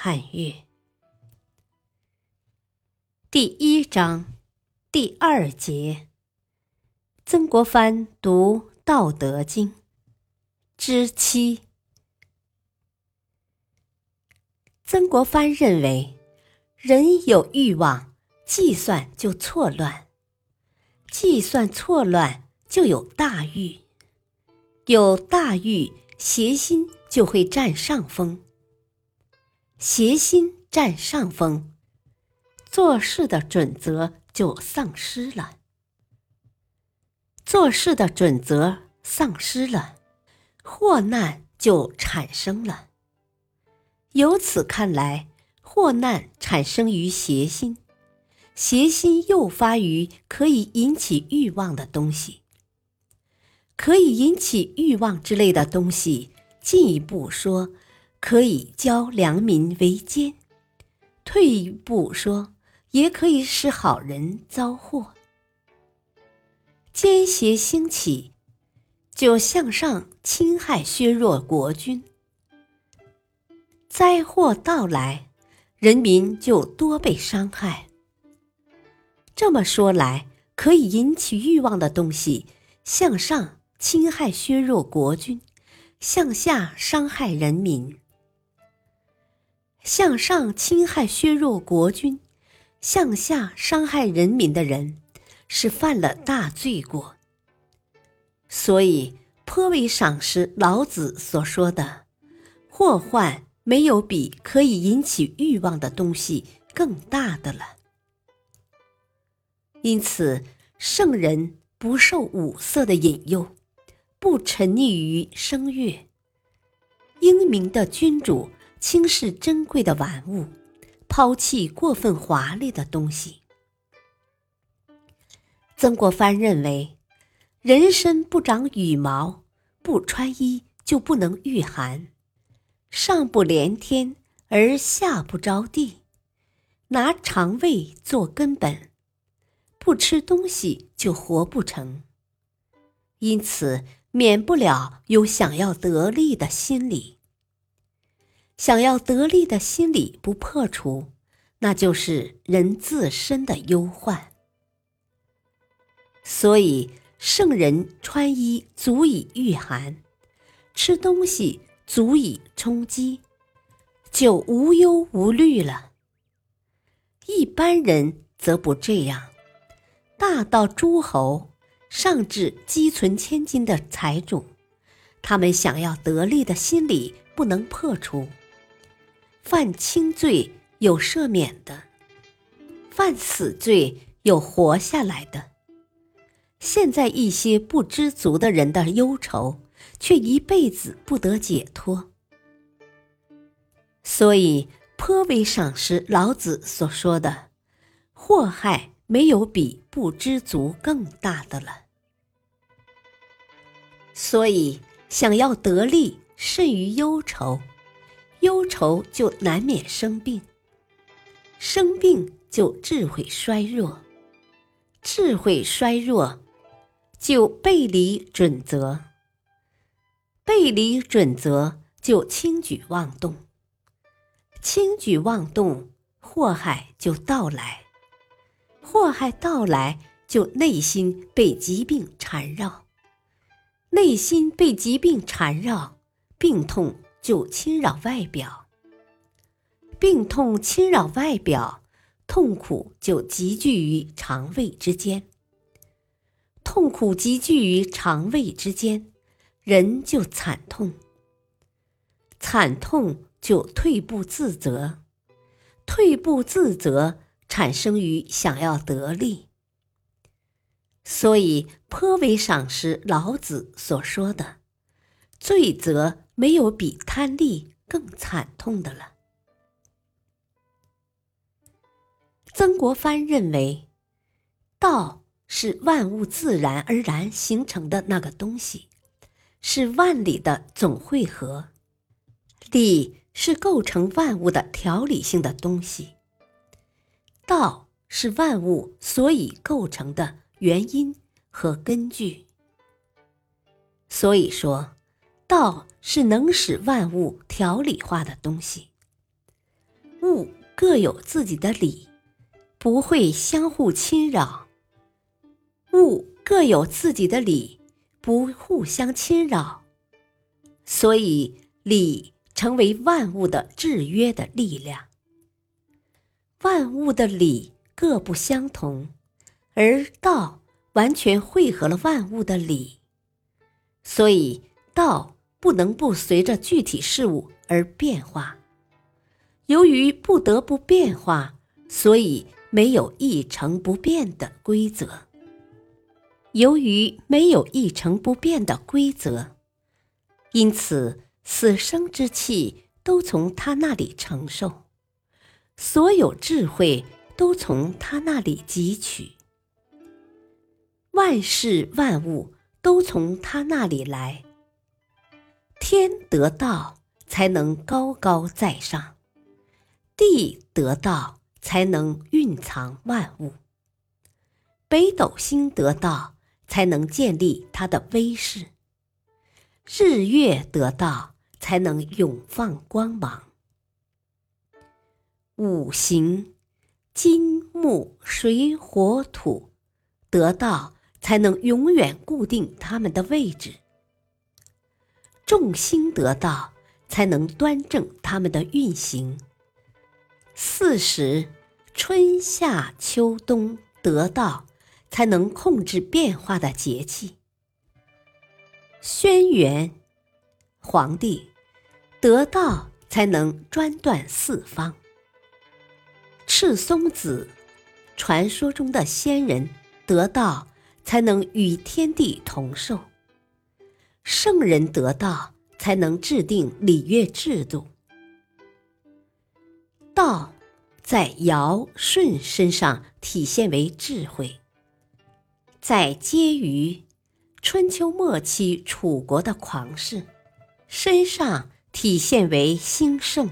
汉乐第一章第二节：曾国藩读《道德经》之七。曾国藩认为，人有欲望，计算就错乱；计算错乱，就有大欲；有大欲，邪心就会占上风。邪心占上风，做事的准则就丧失了。做事的准则丧失了，祸难就产生了。由此看来，祸难产生于邪心，邪心诱发于可以引起欲望的东西。可以引起欲望之类的东西，进一步说。可以教良民为奸，退一步说，也可以使好人遭祸。奸邪兴起，就向上侵害削弱国君；灾祸到来，人民就多被伤害。这么说来，可以引起欲望的东西，向上侵害削弱国君，向下伤害人民。向上侵害削弱国君，向下伤害人民的人，是犯了大罪过。所以颇为赏识老子所说的：“祸患没有比可以引起欲望的东西更大的了。”因此，圣人不受五色的引诱，不沉溺于声乐；英明的君主。轻视珍贵的玩物，抛弃过分华丽的东西。曾国藩认为，人身不长羽毛，不穿衣就不能御寒；上不连天而下不着地，拿肠胃做根本，不吃东西就活不成。因此，免不了有想要得利的心理。想要得利的心理不破除，那就是人自身的忧患。所以，圣人穿衣足以御寒，吃东西足以充饥，就无忧无虑了。一般人则不这样，大到诸侯，上至积存千金的财主，他们想要得利的心理不能破除。犯轻罪有赦免的，犯死罪有活下来的。现在一些不知足的人的忧愁，却一辈子不得解脱。所以颇为赏识老子所说的：“祸害没有比不知足更大的了。”所以想要得利，甚于忧愁。忧愁就难免生病，生病就智慧衰弱，智慧衰弱就背离准则，背离准则就轻举妄动，轻举妄动祸害就到来，祸害到来就内心被疾病缠绕，内心被疾病缠绕，病痛。就侵扰外表，病痛侵扰外表，痛苦就集聚于肠胃之间。痛苦集聚于肠胃之间，人就惨痛。惨痛就退步自责，退步自责产生于想要得利。所以颇为赏识老子所说的罪责。没有比贪利更惨痛的了。曾国藩认为，道是万物自然而然形成的那个东西，是万里的总汇合，理是构成万物的条理性的东西，道是万物所以构成的原因和根据。所以说，道是能使万物条理化的东西。物各有自己的理，不会相互侵扰；物各有自己的理，不互相侵扰。所以，理成为万物的制约的力量。万物的理各不相同，而道完全汇合了万物的理。所以，道不能不随着具体事物而变化。由于不得不变化，所以没有一成不变的规则。由于没有一成不变的规则，因此死生之气都从他那里承受，所有智慧都从他那里汲取，万事万物。都从他那里来。天得道，才能高高在上；地得道，才能蕴藏万物。北斗星得道，才能建立它的威势；日月得道，才能永放光芒。五行金木水火土得道。才能永远固定他们的位置。众星得道，才能端正他们的运行。四时，春夏秋冬得道，才能控制变化的节气。轩辕皇帝得道，才能专断四方。赤松子，传说中的仙人得道。才能与天地同寿。圣人得道，才能制定礼乐制度。道在尧舜身上体现为智慧，在皆于春秋末期楚国的狂士身上体现为兴盛。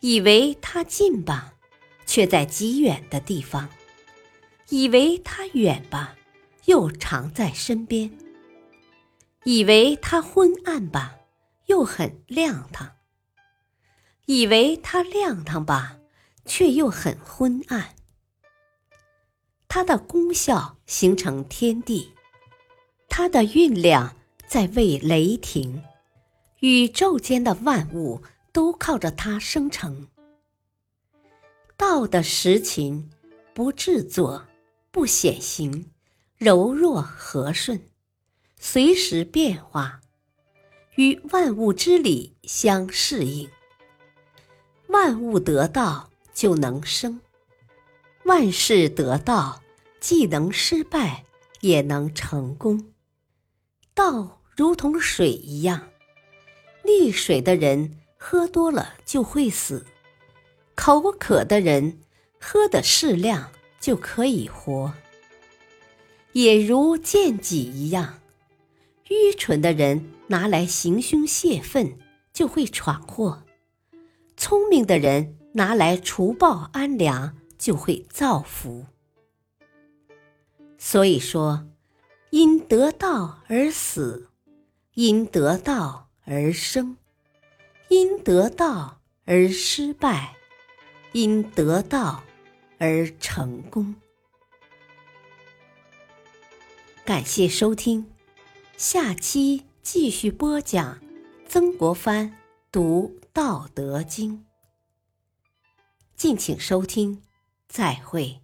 以为他近吧，却在极远的地方。以为他远吧，又常在身边；以为它昏暗吧，又很亮堂；以为它亮堂吧，却又很昏暗。它的功效形成天地，它的运量在为雷霆，宇宙间的万物都靠着它生成。道的实情，不制作。不显形，柔弱和顺，随时变化，与万物之理相适应。万物得道就能生，万事得道既能失败也能成功。道如同水一样，溺水的人喝多了就会死，口渴的人喝的适量。就可以活，也如剑戟一样，愚蠢的人拿来行凶泄愤就会闯祸，聪明的人拿来除暴安良就会造福。所以说，因得道而死，因得道而生，因得道而失败，因得道。而成功。感谢收听，下期继续播讲曾国藩读《道德经》。敬请收听，再会。